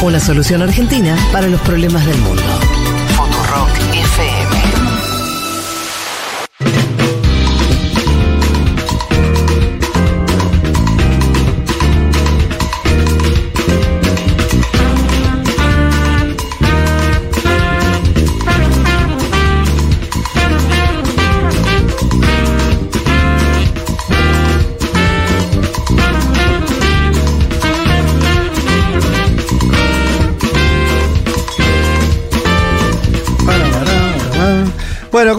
Una solución argentina para los problemas del mundo. Futurock FM.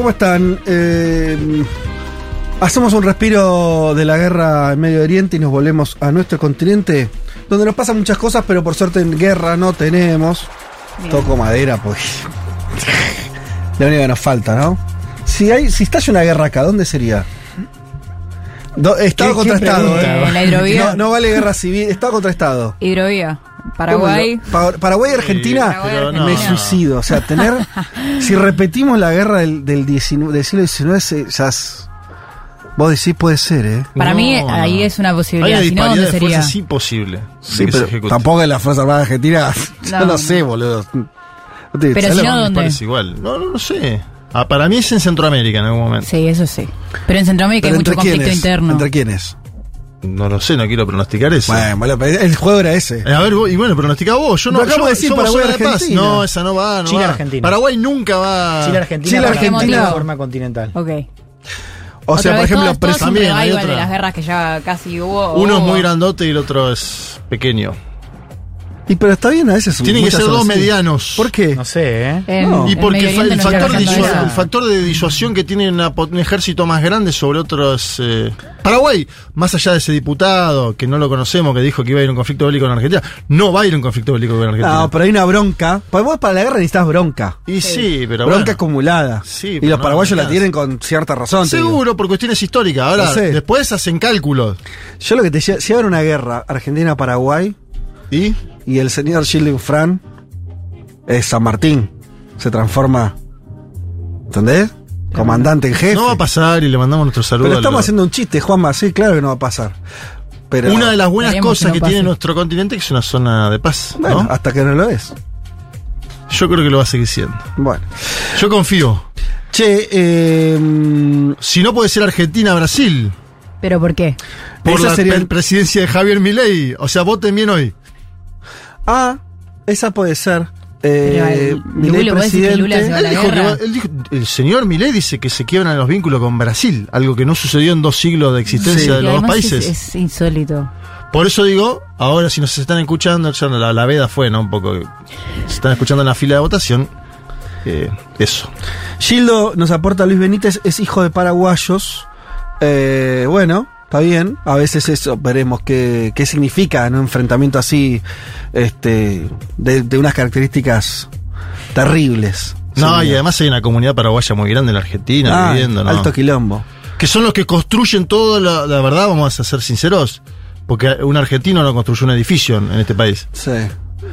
¿Cómo están? Eh, hacemos un respiro de la guerra en Medio Oriente y nos volvemos a nuestro continente, donde nos pasan muchas cosas, pero por suerte en guerra no tenemos. Toco madera, pues. La única que nos falta, ¿no? Si hay, si estalla una guerra acá, ¿dónde sería? Do- estado ¿Qué- contra qué Estado. pregunta? Eh, la hidrovía. No, no vale guerra civil, Estado contra Estado. Hidrovía. Paraguay. ¿Cómo lo- Pa- Paraguay y Argentina Paraguay, no. me Argentina. suicido. O sea, tener. si repetimos la guerra del, del, 19 del siglo XIX, ya es- Vos decís puede ser, ¿eh? Para No, mí no. ahí es una Hay posibilidad. una Si no, ¿dónde de sería? fuerzas imposible. Sí, pero tampoco en la Fuerza Armada Argentina. Yo No, no, no. sé, boludo. Te- Pero ¿sabes si lo- no, Me ¿dónde? parece igual. No, no, sé. Ah, para mí es en Centroamérica en algún momento. Sí, eso sí. Pero en Centroamérica ¿Pero hay mucho conflicto quiénes? interno. ¿Entre quiénes? No lo sé, no quiero pronosticar eso. Bueno, el juego era ese. Eh, A ver, vos- y bueno, pronostica vos. Yo no. Acabo yo- de decir, Paraguay, de paz. Argentina. No, esa no va, no Chile, va. Argentina. Paraguay nunca va. Chile Argentina Chile, Argentina. de forma continental. Ok. O sea, Otra por ejemplo, todo, todo es un también hay revival de otra. las guerras que ya casi hubo. Uno es hubo. muy grandote y el otro es pequeño. Y pero está bien a veces. Tienen que ser dos medianos. ¿Por qué? No sé, ¿eh? En- No. Y porque el, factor el de disuasión que tiene una un ejército más grande sobre otros. eh, Paraguay, más allá de ese diputado que no lo conocemos, que dijo que iba a ir a un conflicto bélico con Argentina, no va a ir a un conflicto bélico con Argentina. No, pero hay una bronca. Para vos para la guerra necesitas bronca. y sí, pero bronca bueno. acumulada. Sí, y los no, paraguayos no la tienen con cierta razón. Seguro, por cuestiones históricas. Ahora, sé. después hacen cálculos. Yo lo que te decía, si haber una guerra Argentina-Paraguay ¿Y? Y el señor Gilles Fran es San Martín, se transforma, ¿entendés? Comandante en jefe. No va a pasar y le mandamos nuestro saludo. Pero estamos haciendo un chiste, Juanma, sí, claro que no va a pasar. Pero, Una de las buenas cosas que no que, pase. tiene nuestro continente que es una zona de paz. Bueno, ¿no? hasta que no lo es. Yo creo que lo va a seguir siendo. Bueno. Yo confío. Che, eh, Si no puede ser Argentina-Brasil. ¿Pero por qué? Por Esa la sería- presidencia de Javier Milei. O sea, voten bien hoy. Ah, esa puede ser. Eh, Pero, Milei Lula, vos decís que Lula se presidente. va a Él la dijo que guerra. va- él dijo- el señor Milei dice que se quiebran los vínculos con Brasil, algo que no sucedió en dos siglos de existencia Sí. de los dos países. Es, es insólito. Por eso digo, ahora si nos están escuchando, ya la, la veda fue, ¿no? Un poco. Se están escuchando en la fila de votación. eh, eso. Gildo nos aporta Luis Benítez, es hijo de paraguayos. Eh, bueno, está bien. A veces eso, veremos qué, qué significa en un enfrentamiento así, este, de, de unas características terribles. No, y además hay una comunidad paraguaya muy grande en la Argentina ah, viviendo, ¿no? alto quilombo. que son los que construyen todo, la, la verdad, vamos a ser sinceros, porque un argentino no construyó un edificio en, en este país. Sí.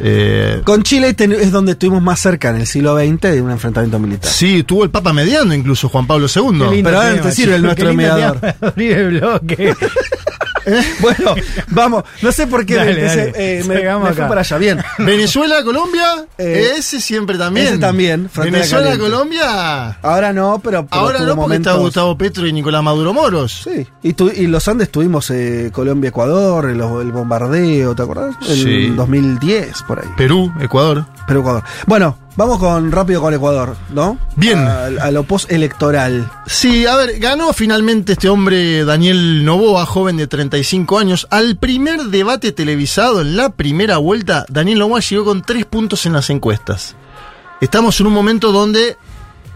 Eh, Con Chile es donde estuvimos más cerca en el siglo XX de un enfrentamiento militar. sí, tuvo el Papa mediando incluso Juan Pablo Qué II. lindo Pero ahora tema, te sirve el nuestro mediador. tema para abrir el bloque. Bueno, vamos, no sé por qué Dale, me, empecé, dale. eh, me- fui para allá. Bien. Venezuela, Colombia, Eh, ese siempre también. ese también, frontera Venezuela, caliente. Colombia. Ahora no, pero, pero Ahora no, porque está Gustavo Petro y Nicolás Maduro Moros. Sí, y, tu- y los Andes tuvimos eh, Colombia-Ecuador, el, el bombardeo, ¿te acordás? En Sí. 2010, por ahí. Perú, Ecuador. Pero Ecuador. Bueno, vamos con rápido con Ecuador, ¿no? Bien. A, a lo post-electoral. Sí, a ver, ganó finalmente este hombre Daniel Novoa, joven de 35 años. Al primer debate televisado en la primera vuelta, Daniel Novoa llegó con tres puntos en las encuestas. Estamos en un momento donde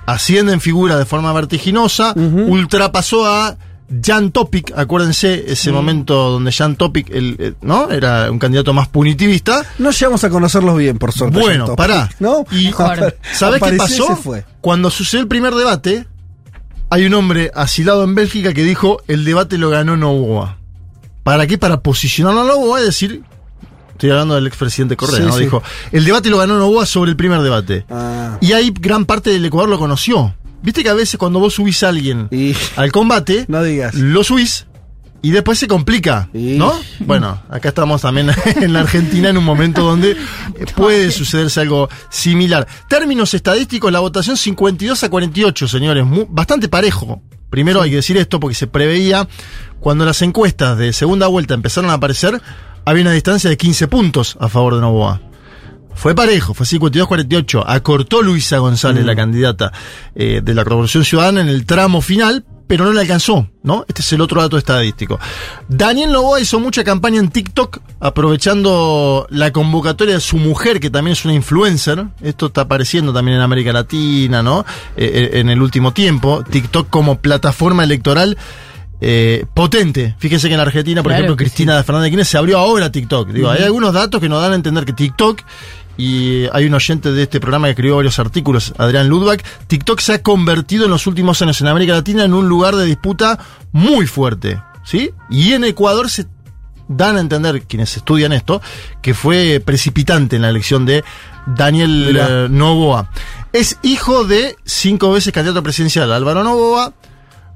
asciende en figura de forma vertiginosa, ultrapasó a Jan Topic, acuérdense ese momento donde Jan Topic, el, eh, ¿no? Era un candidato más punitivista. No llegamos a conocerlos bien, por suerte. Bueno, John Top. pará. ¿No? Y-. ¿Sabés qué pasó? fue. Cuando sucedió el primer debate, hay un hombre asilado en Bélgica que dijo el debate lo ganó Novoa. ¿Para qué? Para posicionarlo a Novoa y decir. Estoy hablando del expresidente Correa, Sí, ¿no? sí. Dijo, el debate lo ganó Novoa sobre el primer debate. Ah, Y ahí gran parte del Ecuador lo conoció. Viste que a veces cuando vos subís a alguien y al combate, no digas. lo subís y después se complica. ¿no? Bueno, acá estamos también en la Argentina en un momento donde puede sucederse algo similar. Términos estadísticos, la votación 52 a 48, señores, bastante parejo. Primero hay que decir esto porque se preveía cuando las encuestas de segunda vuelta empezaron a aparecer, había una distancia de 15 puntos a favor de Novoa. Fue parejo, fue 52-48. Acortó Luisa González, la candidata eh, de la Revolución Ciudadana, en el tramo final, pero no le alcanzó, ¿no? Este es el otro dato estadístico. Daniel Novoa hizo mucha campaña en TikTok, aprovechando la convocatoria de su mujer, que también es una influencer. Esto está apareciendo también en América Latina, ¿no? Eh, eh, en el último tiempo. TikTok como plataforma electoral. Eh, potente. Fíjense que en Argentina, por Claro ejemplo, Cristina de Fernández de Kirchner se abrió ahora TikTok. Digo, hay algunos datos que nos dan a entender que TikTok y hay un oyente de este programa que escribió varios artículos, Adrián Ludwig, TikTok se ha convertido en los últimos años en América Latina en un lugar de disputa muy fuerte, ¿sí? Y en Ecuador se dan a entender quienes estudian esto que fue precipitante en la elección de Daniel eh, Novoa. Es hijo de cinco veces candidato presidencial Álvaro Novoa.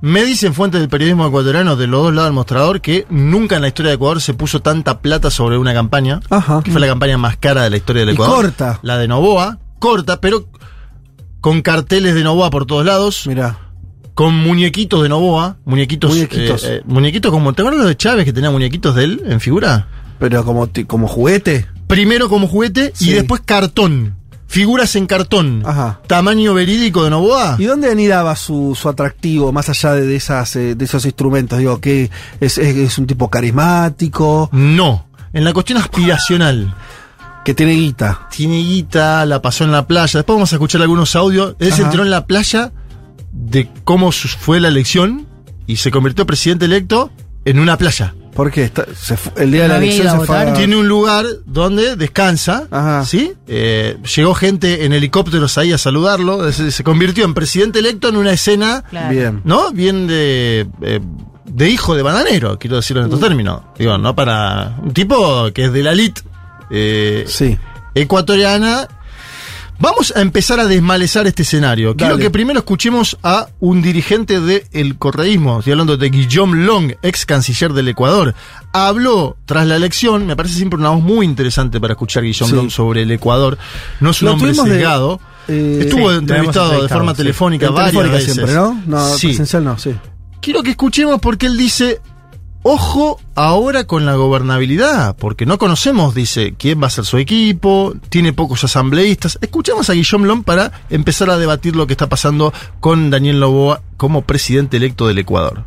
Me dicen fuentes del periodismo ecuatoriano de los dos lados del mostrador que nunca en la historia de Ecuador se puso tanta plata sobre una campaña Ajá. que fue la campaña más cara de la historia del Y Ecuador. corta. La de Novoa, corta, pero con carteles de Novoa por todos lados, Mirá. con muñequitos de Novoa, muñequitos, Muñequitos. eh, eh, muñequitos como, ¿te acuerdas los de Chávez que tenía muñequitos de él en figura? Pero como, como juguete. Primero como juguete Sí. y después cartón, figuras en cartón, Ajá. tamaño verídico de Novoa. ¿Y dónde anidaba su, su atractivo, más allá de, esas, eh, de esos instrumentos? Digo, que es, es, es un tipo carismático, No, en la cuestión aspiracional. que tiene guita. Tiene guita, la pasó en la playa. Después vamos a escuchar algunos audios. Él se Ajá. enteró en la playa de cómo fue la elección y se convirtió presidente electo en una playa. ¿Por qué? Está- se el día de la ¿No había elección se fue a- Tiene un lugar donde descansa, Ajá. ¿sí? Eh, llegó gente en helicópteros ahí a saludarlo. Se, se convirtió en presidente electo en una escena, Claro. Bien. ¿no? Bien de, eh, de hijo de bananero, quiero decirlo en estos términos. Digo, no para un tipo que es de la elite eh, Sí. ecuatoriana. Vamos a empezar a desmalezar este escenario. Quiero Dale. que primero escuchemos a un dirigente del correísmo. Estoy hablando de Guillaume Long, ex canciller del Ecuador. Habló tras la elección, me parece siempre una voz muy interesante para escuchar a Guillaume Sí. Long sobre el Ecuador. No es un Lo hombre sesgado. eh, Estuvo sí, entrevistado de forma sí. telefónica En varias telefónica veces. siempre, ¿no? No, Sí. presencial no, sí. Quiero que escuchemos porque él dice, ojo ahora con la gobernabilidad, porque no conocemos, dice, quién va a ser su equipo, tiene pocos asambleístas. Escuchemos a Guillaume Long para empezar a debatir lo que está pasando con Daniel Loboa como presidente electo del Ecuador.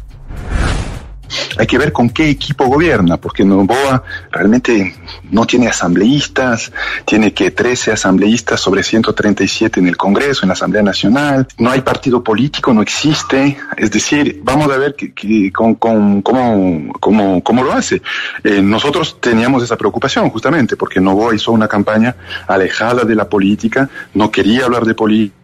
Hay que ver con qué equipo gobierna, porque Novoa realmente no tiene asambleístas, tiene que 13 asambleístas sobre 137 en el Congreso, en la Asamblea Nacional, no hay partido político, no existe, es decir, vamos a ver que, con- cómo, cómo- cómo lo hace. Eh, nosotros teníamos esa preocupación justamente, porque Novoa hizo una campaña alejada de la política, no quería hablar de política,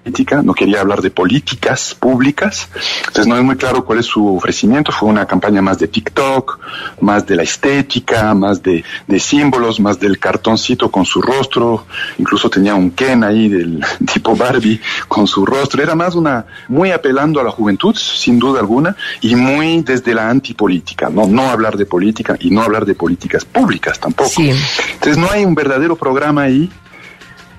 no quería hablar de políticas públicas, entonces no es muy claro cuál es su ofrecimiento, fue una campaña más de TikTok, más de la estética, más de, de símbolos, más del cartoncito con su rostro, incluso tenía un Ken ahí del tipo Barbie con su rostro, era más una, muy apelando a la juventud, sin duda alguna, y muy desde la antipolítica, no, no hablar de política y no hablar de políticas públicas tampoco. Sí. Entonces no hay un verdadero programa ahí.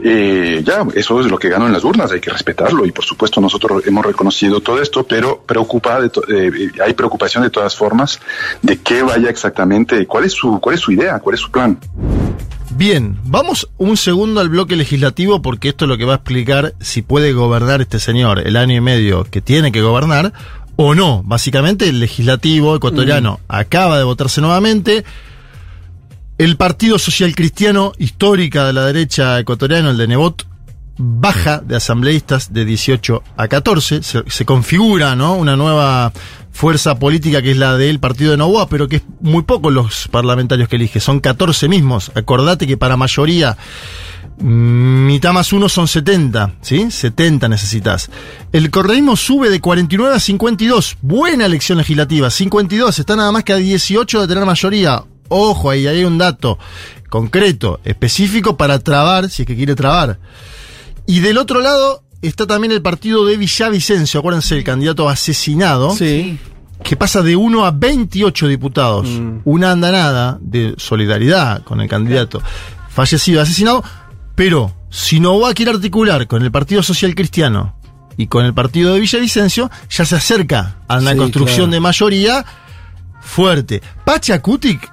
Eh, ya, eso es lo que ganó en las urnas, hay que respetarlo y por supuesto nosotros hemos reconocido todo esto, pero preocupa de to- eh, hay preocupación de todas formas de qué vaya exactamente, cuál es su, cuál es su idea, cuál es su plan. Bien, vamos un segundo al bloque legislativo porque esto es lo que va a explicar si puede gobernar este señor el año y medio que tiene que gobernar o no. Básicamente el legislativo ecuatoriano acaba de votarse nuevamente. El Partido Social Cristiano histórica de la derecha ecuatoriana, el de Nebot, baja de asambleístas de 18 a 14. Se, configura ¿no? una nueva fuerza política que es la del partido de Novoa, pero que es muy poco los parlamentarios que elige. Son 14 mismos. Acordate que para mayoría mm, mitad más uno son 70, ¿sí? 70 necesitas. El correísmo sube de 49 a 52. Buena elección legislativa. 52. Está nada más que a 18 de tener mayoría. Ojo, ahí hay un dato concreto, específico para trabar, si es que quiere trabar. Y del otro lado está también el partido de Villavicencio, acuérdense, el candidato asesinado. Sí. que pasa de 1 a 28 diputados. Mm. Una andanada de solidaridad con el candidato fallecido, asesinado, pero si Novoa quiere articular con el Partido Social Cristiano y con el partido de Villavicencio, ya se acerca a una Sí, construcción claro. de mayoría fuerte. Pachacutic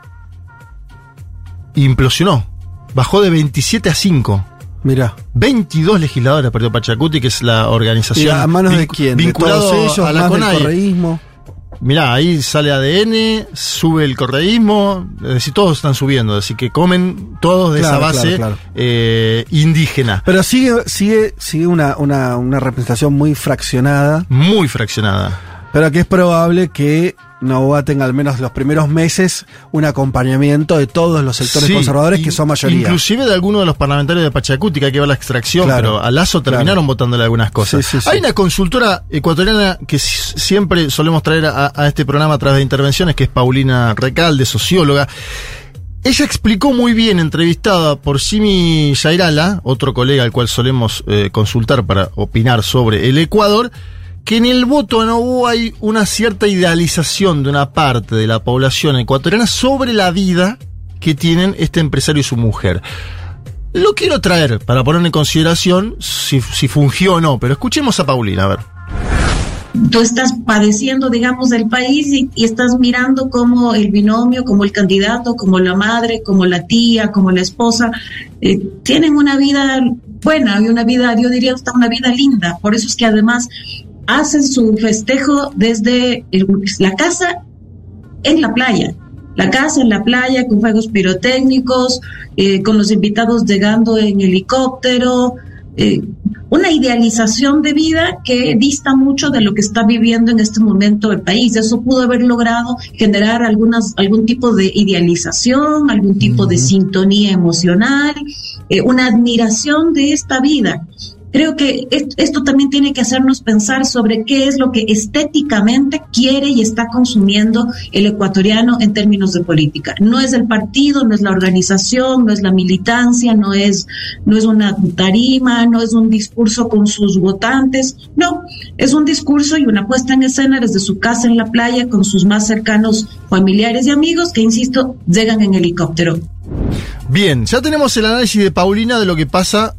implosionó, bajó de 27 a 5. Mira. 22 legisladores perdió Pachacuti, que es la ¿Y organización. a manos de quién? ¿De Vinculado todos ellos? a la correísmo? Mirá, ahí sale ADN, sube el correísmo, es decir, todos están subiendo, decir, que comen todos de Claro, esa base claro, claro. eh, indígena, Pero sigue, sigue, sigue una, una, una representación muy fraccionada, muy fraccionada. pero que es probable que Novoa tenga al menos los primeros meses un acompañamiento de todos los sectores Sí, conservadores que son mayoría. Inclusive de algunos de los parlamentarios de Pachacuti, que hay que ver la extracción, Claro, pero a Lazo terminaron votándole algunas cosas. Sí, sí, sí. Hay una consultora ecuatoriana que si- siempre solemos traer a, a este programa a través de intervenciones, que es Paulina Recalde, socióloga. Ella explicó muy bien, entrevistada por Simi Yairala, otro colega al cual solemos eh, consultar para opinar sobre el Ecuador, que en el voto a Novoa hay una cierta idealización de una parte de la población ecuatoriana sobre la vida que tienen este empresario y su mujer. Lo quiero traer para poner en consideración si, si fungió o no, pero escuchemos a Paulina, a ver. tú estás padeciendo, digamos, del país y, y estás mirando como el binomio, como el candidato, como la madre, como la tía, como la esposa, eh, tienen una vida buena y una vida, yo diría hasta una vida linda. Por eso es que además hacen su festejo desde el- la casa en la playa. La casa en la playa con fuegos pirotécnicos, eh, con los invitados llegando en helicóptero, eh, una idealización de vida que dista mucho de lo que está viviendo en este momento el país. Eso pudo haber logrado generar algunas, algún tipo de idealización, algún tipo de sintonía emocional, eh, una admiración de esta vida. Creo que est- esto también tiene que hacernos pensar sobre qué es lo que estéticamente quiere y está consumiendo el ecuatoriano en términos de política. No es el partido, no es la organización, no es la militancia, no es, no es una tarima, no es un discurso con sus votantes, no, es un discurso y una puesta en escena desde su casa en la playa con sus más cercanos familiares y amigos que, insisto, llegan en helicóptero. Bien, ya tenemos el análisis de Paulina de lo que pasa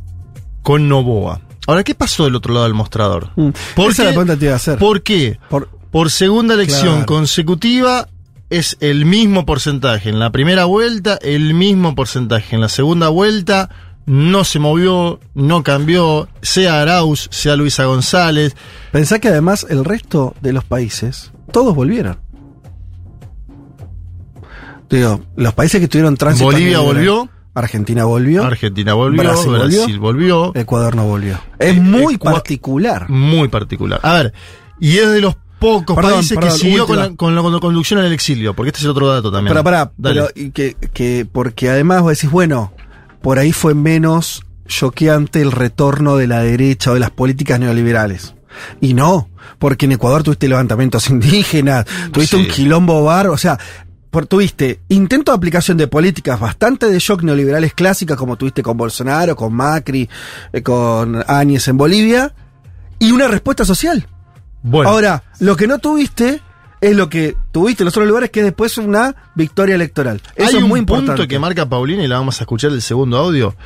con Novoa. Ahora, ¿qué pasó del otro lado del mostrador? Mm. ¿Por Esa es la pregunta te iba a hacer. ¿Por qué? Por- Por segunda elección Claro. consecutiva es el mismo porcentaje. En la primera vuelta, el mismo porcentaje. En la segunda vuelta, no se movió, no cambió, sea Arauz, sea Luisa González. Pensá que además el resto de los países, todos volvieron. Digo, los países que tuvieron tránsito. Bolivia volvió. Argentina volvió. Argentina volvió, Brasil Brasil, volvió. volvió. Ecuador no volvió. Es Eh, muy particular. Muy particular. A ver, y es de los pocos Perdón, países perdón, que siguió con la, con la- con la conducción el exilio, porque este es el otro dato también. Pero pará, Dale. pero y que, que porque además vos decís, bueno, por ahí fue menos choqueante el retorno de la derecha o de las políticas neoliberales. Y no, porque en Ecuador tuviste levantamientos indígenas, tuviste Sí. un quilombo bar, o sea, por, tuviste intento de aplicación de políticas bastante de shock neoliberales clásicas, como tuviste con Bolsonaro, con Macri, eh, con Áñez en Bolivia, y una respuesta social. bueno, Ahora, lo que no tuviste es lo que tuviste en los otros lugares, que es después una victoria electoral. Eso hay es un muy punto importante. que marca Paulina y la vamos a escuchar el segundo audio,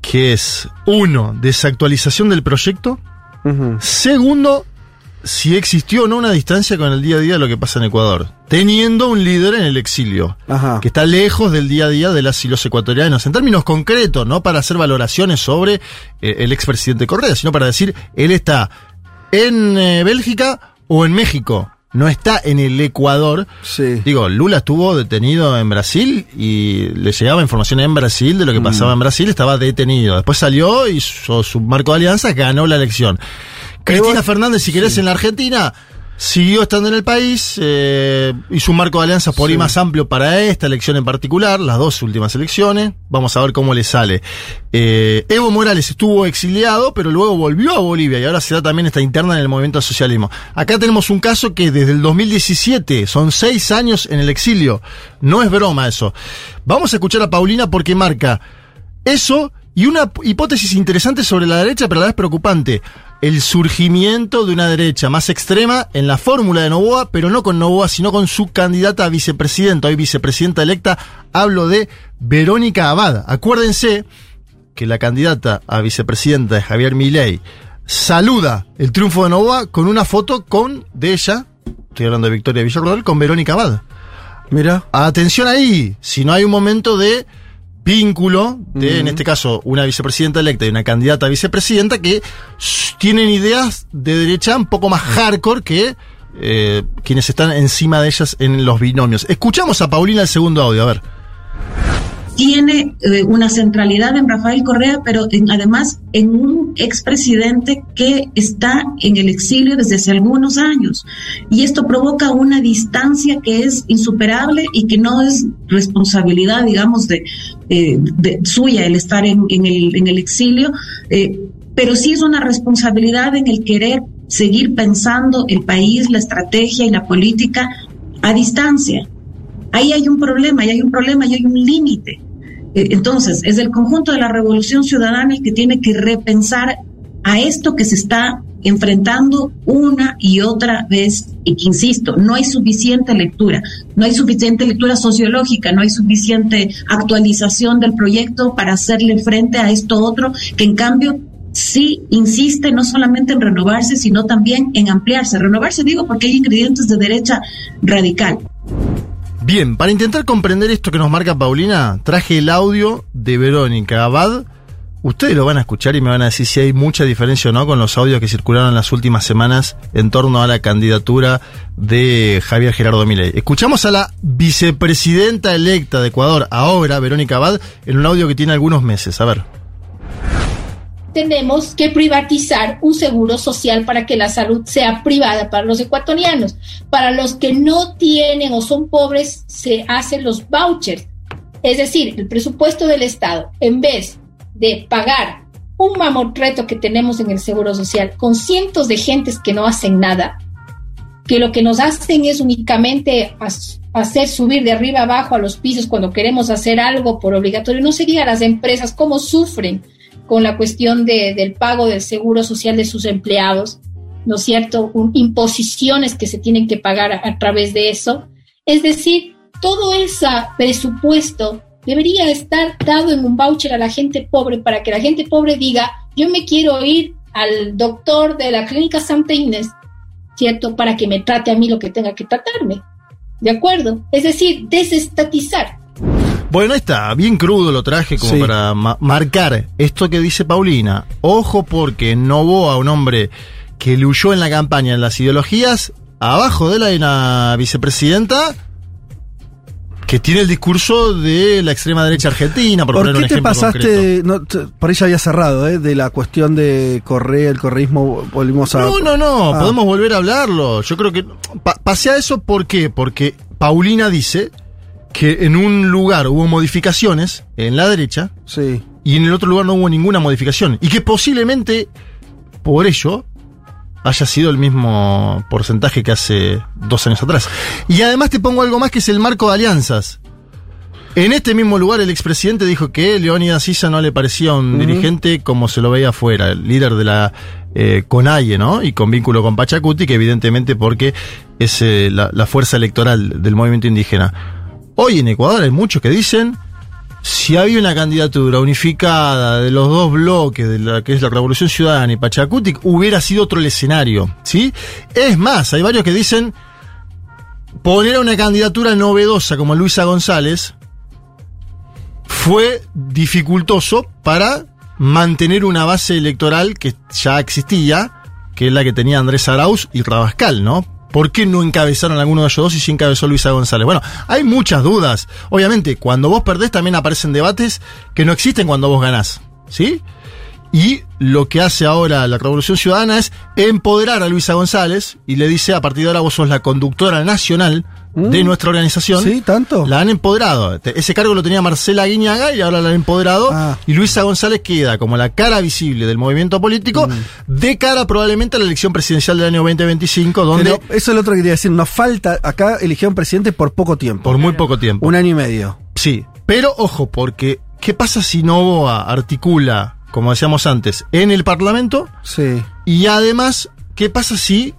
que es, uno, desactualización del proyecto. Segundo, si existió o no una distancia con el día a día de lo que pasa en Ecuador, teniendo un líder en el exilio, Ajá. que está lejos del día a día de las y los ecuatorianos, en términos concretos, no para hacer valoraciones sobre eh, el expresidente Correa, sino para decir, él está en eh, Bélgica o en México, no está en el Ecuador. Sí. Digo, Lula estuvo detenido en Brasil y le llegaba información en Brasil de lo que pasaba en Brasil, estaba detenido. Después salió y hizo su marco de alianza, ganó la elección. Cristina Fernández, si querés, en la Argentina, siguió estando en el país, eh, hizo un marco de alianza por ahí más amplio para esta elección en particular, las dos últimas elecciones. Vamos a ver cómo le sale. Eh, Evo Morales estuvo exiliado, pero luego volvió a Bolivia y ahora se da también esta interna en el movimiento al socialismo. Acá tenemos un caso que desde el 2017, son seis años en el exilio. No es broma eso. Vamos a escuchar a Paulina porque marca eso y una hipótesis interesante sobre la derecha, pero a la vez preocupante. El surgimiento de una derecha más extrema en la fórmula de Novoa, pero no con Novoa, sino con su candidata a vicepresidenta, hoy vicepresidenta electa, hablo de Verónica Abad. Acuérdense que la candidata a vicepresidenta de Javier Milei saluda el triunfo de Novoa con una foto con de ella, estoy hablando de Victoria Villarroel, con Verónica Abad. Mira. Atención ahí, si no hay un momento de vínculo de, en este caso, una vicepresidenta electa y una candidata a vicepresidenta que tienen ideas de derecha un poco más hardcore que eh, quienes están encima de ellas en los binomios. Escuchamos a Paulina el segundo audio, a ver. tiene eh, una centralidad en Rafael Correa, pero en- además en un expresidente que está en el exilio desde hace algunos años. Y esto provoca una distancia que es insuperable y que no es responsabilidad, digamos, de, eh, suya el estar en, en el, en el exilio, eh, pero sí es una responsabilidad en el querer seguir pensando el país, la estrategia y la política a distancia. Ahí hay un problema, y hay un problema, y hay un límite. Eh, Entonces, es el conjunto de la revolución ciudadana el que tiene que repensar a esto que se está enfrentando una y otra vez y que insisto, no hay suficiente lectura, no hay suficiente lectura sociológica, no hay suficiente actualización del proyecto para hacerle frente a esto otro que en cambio sí insiste no solamente en renovarse, sino también en ampliarse. Renovarse digo porque hay ingredientes de derecha radical. Bien, para intentar comprender esto que nos marca Paulina, traje el audio de Verónica Abad. Ustedes lo van a escuchar y me van a decir si hay mucha diferencia o no con los audios que circularon las últimas semanas en torno a la candidatura de Javier Gerardo Milei. Escuchamos a la vicepresidenta electa de Ecuador, ahora Verónica Abad, en un audio que tiene algunos meses. A ver. tenemos que privatizar un seguro social para que la salud sea privada para los ecuatorianos. Para los que no tienen o son pobres, se hacen los vouchers. Es decir, el presupuesto del Estado, en vez de pagar un mamotreto que tenemos en el seguro social con cientos de gentes que no hacen nada, que lo que nos hacen es únicamente hacer subir de arriba abajo a los pisos cuando queremos hacer algo por obligatorio, no sería las empresas cómo sufren con la cuestión de- del pago del seguro social de sus empleados, ¿no es cierto? Imposiciones que se tienen que pagar a, a través de eso. Es decir, todo ese presupuesto debería estar dado en un voucher a la gente pobre para que la gente pobre diga, yo me quiero ir al doctor de la clínica Santa Inés, ¿cierto? Para que me trate a mí lo que tenga que tratarme. ¿De acuerdo? Es decir, desestatizar. Bueno, ahí está, bien crudo lo traje como Sí. para ma- marcar esto que dice Paulina. Ojo porque Novoa, un hombre que le huyó en la campaña en las ideologías, abajo de él hay una vicepresidenta que tiene el discurso de la extrema derecha argentina, por, ¿Por poner un qué te ejemplo pasaste? no, por ahí ya había cerrado, ¿eh? De la cuestión de Correa, el correísmo, volvimos a. No, no, no, Ah. podemos volver a hablarlo. Yo creo que pa- pasé a eso ¿por qué? Porque Paulina dice que en un lugar hubo modificaciones en la derecha Sí. y en el otro lugar no hubo ninguna modificación. Y que posiblemente por ello haya sido el mismo porcentaje que hace dos años atrás. Y además te pongo algo más que es el marco de alianzas. En este mismo lugar el expresidente dijo que Leónidas Sisa no le parecía un dirigente como se lo veía afuera, el líder de la eh, CONAIE, ¿no? Y con vínculo con Pachacuti, que evidentemente porque es eh, la, la fuerza electoral del movimiento indígena. Hoy en Ecuador hay muchos que dicen si había una candidatura unificada de los dos bloques, de la que es la Revolución Ciudadana y Pachacuti, hubiera sido otro el escenario, ¿sí? Es más, hay varios que dicen poner una candidatura novedosa como Luisa González fue dificultoso para mantener una base electoral que ya existía, que es la que tenía Andrés Arauz y Rabascal, ¿no? ¿Por qué no encabezaron alguno de ellos dos y sí encabezó Luisa González? Bueno, hay muchas dudas. Obviamente, cuando vos perdés también aparecen debates que no existen cuando vos ganás, ¿sí? Y lo que hace ahora la Revolución Ciudadana es empoderar a Luisa González y le dice, a partir de ahora vos sos la conductora nacional de Mm. nuestra organización. ¿Sí? ¿Tanto? La han empoderado. Ese cargo lo tenía Marcela Guiñaga y ahora la han empoderado. Ah. Y Luisa González queda como la cara visible del movimiento político Mm. de cara probablemente a la elección presidencial del año 2025, donde Pero eso es lo otro que quería decir. Nos falta. Acá eligieron presidente por poco tiempo. por muy poco tiempo. Un año y medio. Sí, pero ojo, porque ¿qué pasa si Novoa articula como decíamos antes, en el Parlamento. Sí. Y además, ¿qué pasa si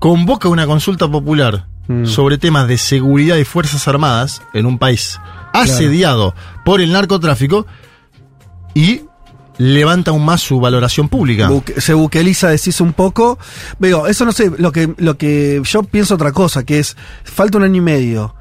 convoca una consulta popular Mm. sobre temas de seguridad y fuerzas armadas en un país asediado por el narcotráfico y levanta aún más su valoración pública? Buque- se buqueliza, decís un poco. Veo, eso no sé, lo que, lo que yo pienso otra cosa, que es, falta un año y medio.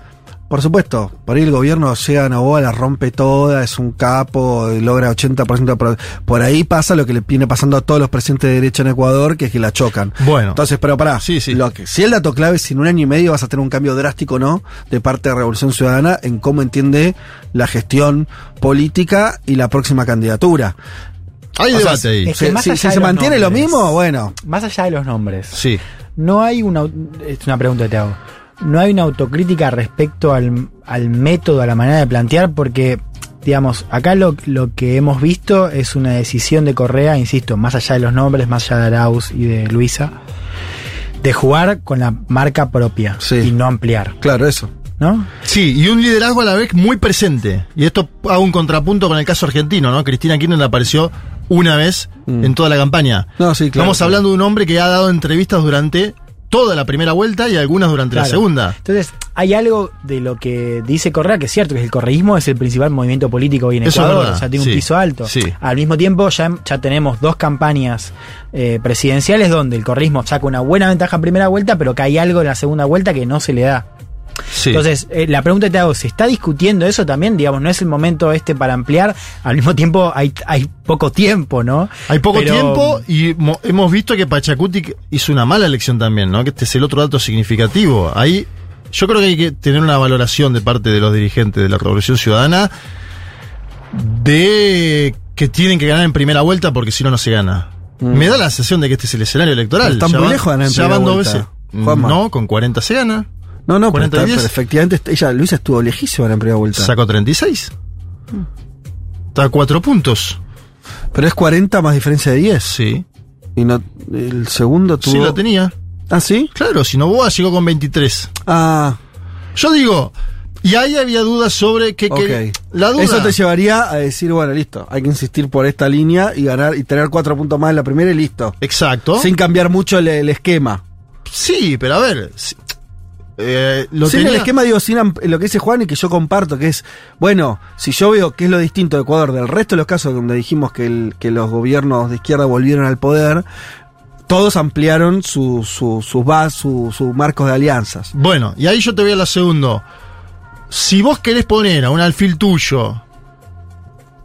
Por supuesto, por ahí el gobierno llega a Novoa, la rompe toda, es un capo, y logra 80% de pro- Por ahí pasa lo que le viene pasando a todos los presidentes de derecha en Ecuador, que es que la chocan. Bueno. Entonces, pero pará, Sí, sí. Lo que, si el dato clave es si en un año y medio vas a tener un cambio drástico o no de parte de Revolución Ciudadana en cómo entiende la gestión política y la próxima candidatura. Hay O sea, debate ahí. es que Si, si- allá si de se mantiene lo mismo, bueno. Más allá de los nombres. Sí. No hay una. Es una pregunta que te hago. No hay una autocrítica respecto al, al método, a la manera de plantear, porque, digamos, acá lo, lo que hemos visto es una decisión de Correa, insisto, más allá de los nombres, más allá de Arauz y de Luisa, de jugar con la marca propia Sí. y no ampliar, Claro, eso. ¿no? Sí, y un liderazgo a la vez muy presente. Y esto hago un contrapunto con el caso argentino, ¿no? Cristina Kirchner apareció una vez Mm. en toda la campaña. No, sí, claro. Estamos hablando de un hombre que ha dado entrevistas durante toda la primera vuelta y algunas durante la segunda. Entonces, hay algo de lo que dice Correa que es cierto, que el correísmo es el principal movimiento político hoy en Eso es Ecuador, o sea, tiene sí, un piso alto. sí. Al mismo tiempo, ya, ya tenemos dos campañas eh, presidenciales donde el correísmo saca una buena ventaja en primera vuelta, pero que hay algo en la segunda vuelta que no se le da. Sí. Entonces, eh, la pregunta que te hago, ¿se está discutiendo eso también? Digamos, no es el momento este para ampliar, al mismo tiempo hay, hay poco tiempo, ¿no? Hay poco Pero- tiempo y mo- hemos visto que Pachacuti hizo una mala elección también, ¿no? Que este es el otro dato significativo. Ahí yo creo que hay que tener una valoración de parte de los dirigentes de la Revolución Ciudadana de que tienen que ganar en primera vuelta porque si no, no se gana. Me da la sensación de que este es el escenario electoral. Están Ya muy van- lejos de ganar en ya primera van dos vuelta, veces. Juanma. No, con 40 se gana. No, no, pero, 40 y está- 10. pero efectivamente ella, Luisa estuvo lejísima en la primera vuelta. Sacó 36. Está a 4 puntos. Pero es 40 más diferencia de 10. Sí. Y no, el segundo tuvo. Sí, la tenía. ¿Ah, sí? Claro, si no Boa llegó con 23. Ah, Yo digo, y ahí había dudas sobre que, ok. que- la duda. Eso te llevaría a decir, bueno, listo, hay que insistir por esta línea y ganar y tener cuatro puntos más en la primera y listo. Exacto. Sin cambiar mucho el, el esquema. Sí, pero a ver. Eh, lo sin tenía- el esquema, digo, sin am- lo que dice Juan y que yo comparto, que es, bueno, si yo veo que es lo distinto de Ecuador del resto de los casos donde dijimos que, el- que los gobiernos de izquierda volvieron al poder, todos ampliaron su, su, sus bas- su, sus marcos de alianzas. Bueno, y ahí yo te voy a la segunda. Si vos querés poner a un alfil tuyo,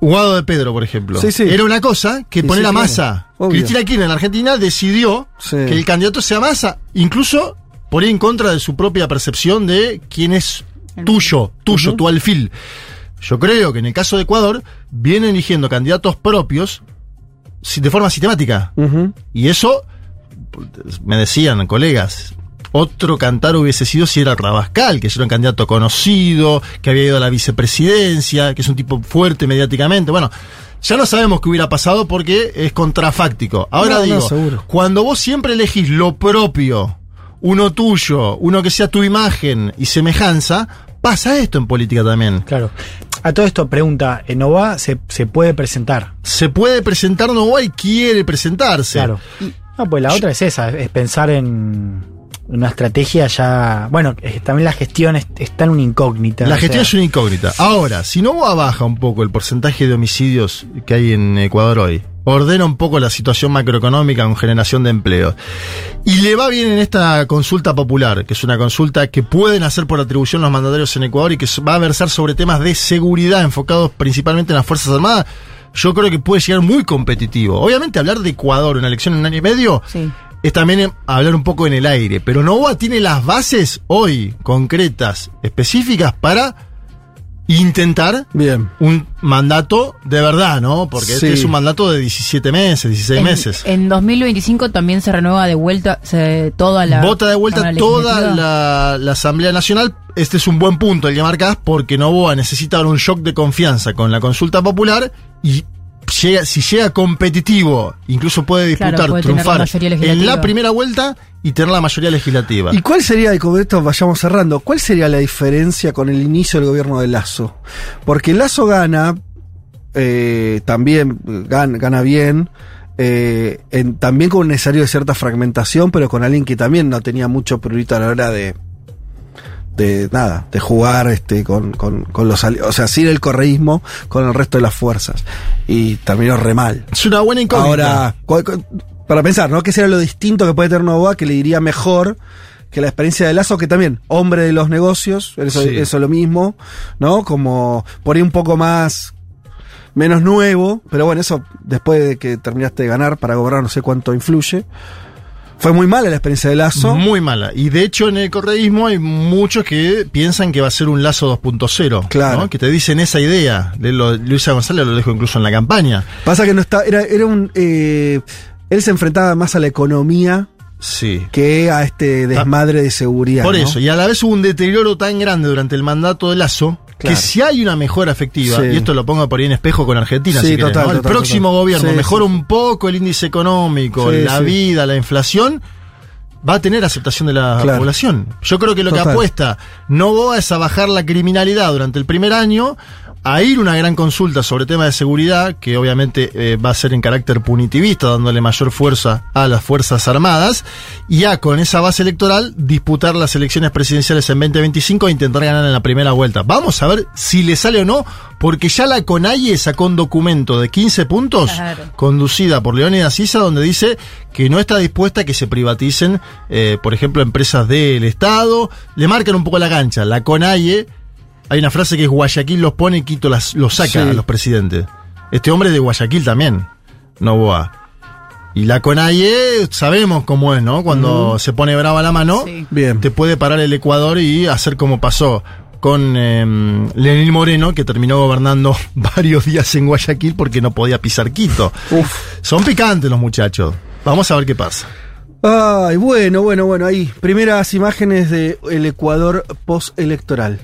Guado de Pedro, por ejemplo, Sí, sí. era una cosa que Sí, poner sí, a. Massa. Cristina Kirchner en Argentina decidió Sí. que el candidato sea Massa, incluso por ir en contra de su propia percepción de quién es tuyo, tuyo, tu alfil. Yo creo que en el caso de Ecuador vienen eligiendo candidatos propios de forma sistemática. Y eso, me decían colegas, otro cantar hubiese sido si era Rabascal, que era un candidato conocido, que había ido a la vicepresidencia, que es un tipo fuerte mediáticamente. Bueno, ya no sabemos qué hubiera pasado porque es contrafáctico. Ahora No, digo, cuando vos siempre elegís lo propio, uno tuyo, uno que sea tu imagen y semejanza, pasa esto en política también. Claro. A todo esto, pregunta, ¿en Nova se, se puede presentar? Se puede presentar Novoa y quiere presentarse. Claro. No, pues la otra es esa, es pensar en una estrategia ya. Bueno, es- también la gestión es- está en una incógnita. La gestión sea, es una incógnita. Ahora, si Novoa baja un poco el porcentaje de homicidios que hay en Ecuador hoy, ordena un poco la situación macroeconómica con generación de empleo, y le va bien en esta consulta popular, que es una consulta que pueden hacer por atribución los mandatarios en Ecuador y que va a versar sobre temas de seguridad enfocados principalmente en las Fuerzas Armadas, yo creo que puede llegar muy competitivo. Obviamente hablar de Ecuador, una elección en un año y medio, Sí. es también hablar un poco en el aire. Pero Novoa tiene las bases hoy, concretas, específicas, para intentar Bien. un mandato de verdad, ¿no? Porque este es un mandato de 17 meses, 16 En, meses. en 2025 también se renueva de vuelta se- toda la. Vota de vuelta toda la, la Asamblea Nacional. Este es un buen punto el que marcás porque Novoa necesita dar un shock de confianza con la consulta popular y llega, si llega competitivo, incluso puede Claro, disputar, puede tener la triunfar en la primera vuelta y tener la mayoría legislativa. ¿Y cuál sería, y con esto vayamos cerrando, cuál sería la diferencia con el inicio del gobierno de Lazo? Porque Lazo gana eh, también gana, gana bien. eh, en- también con un necesario de cierta fragmentación, pero con alguien que también no tenía mucho prurito a la hora de. De nada, de jugar este con, con, con los o sea, sin el correísmo, con el resto de las fuerzas. Y terminó re mal. Es una buena incógnita. Ahora, para pensar, ¿no? ¿Qué será lo distinto que puede tener Novoa que le diría mejor que la experiencia de Lazo, que también, hombre de los negocios, eso, Sí. eso es lo mismo, ¿no? Como por ahí un poco más, menos nuevo, pero bueno, eso después de que terminaste de ganar para gobernar no sé cuánto influye. Fue muy mala la experiencia de Lazo. Muy mala. Y de hecho en el correísmo hay muchos que piensan que va a ser un lazo 2.0. Claro. ¿no? Que te dicen esa idea. De lo- Luisa González lo dijo incluso en la campaña. Pasa que no está, era, era un, eh, él se enfrentaba más a la economía Sí. que a este desmadre de seguridad. Por ¿no? eso, y a la vez hubo un deterioro tan grande durante el mandato de Lazo Claro. que si hay una mejora efectiva, Sí. y esto lo pongo por ahí en espejo con Argentina, Sí, si querés, ¿no? el total, próximo total. gobierno Sí, mejora un poco el índice económico, la vida, la inflación, va a tener aceptación de la Claro. población. Yo creo que lo que apuesta Novoa es a bajar la criminalidad durante el primer año, a ir una gran consulta sobre temas de seguridad, que obviamente eh, va a ser en carácter punitivista, dándole mayor fuerza a las Fuerzas Armadas, y ya con esa base electoral disputar las elecciones presidenciales en 2025 e intentar ganar en la primera vuelta. Vamos a ver si le sale o no, porque ya la CONAIE sacó un documento de 15 puntos, Claro. conducida por Leónidas Issa, donde dice que no está dispuesta a que se privaticen, eh, por ejemplo, empresas del Estado. Le marcan un poco la cancha. La CONAIE, hay una frase que es Guayaquil los pone y Quito las, los saca Sí. a los presidentes. Este hombre es de Guayaquil también, Novoa. Y la CONAIE sabemos cómo es, ¿no? Cuando se pone brava la mano, Sí. Bien. te puede parar el Ecuador y hacer como pasó con eh, Lenín Moreno, que terminó gobernando varios días en Guayaquil porque no podía pisar Quito. Uf. Son picantes los muchachos. Vamos a ver qué pasa. Ay, bueno, bueno, bueno, ahí. Primeras imágenes del Ecuador postelectoral.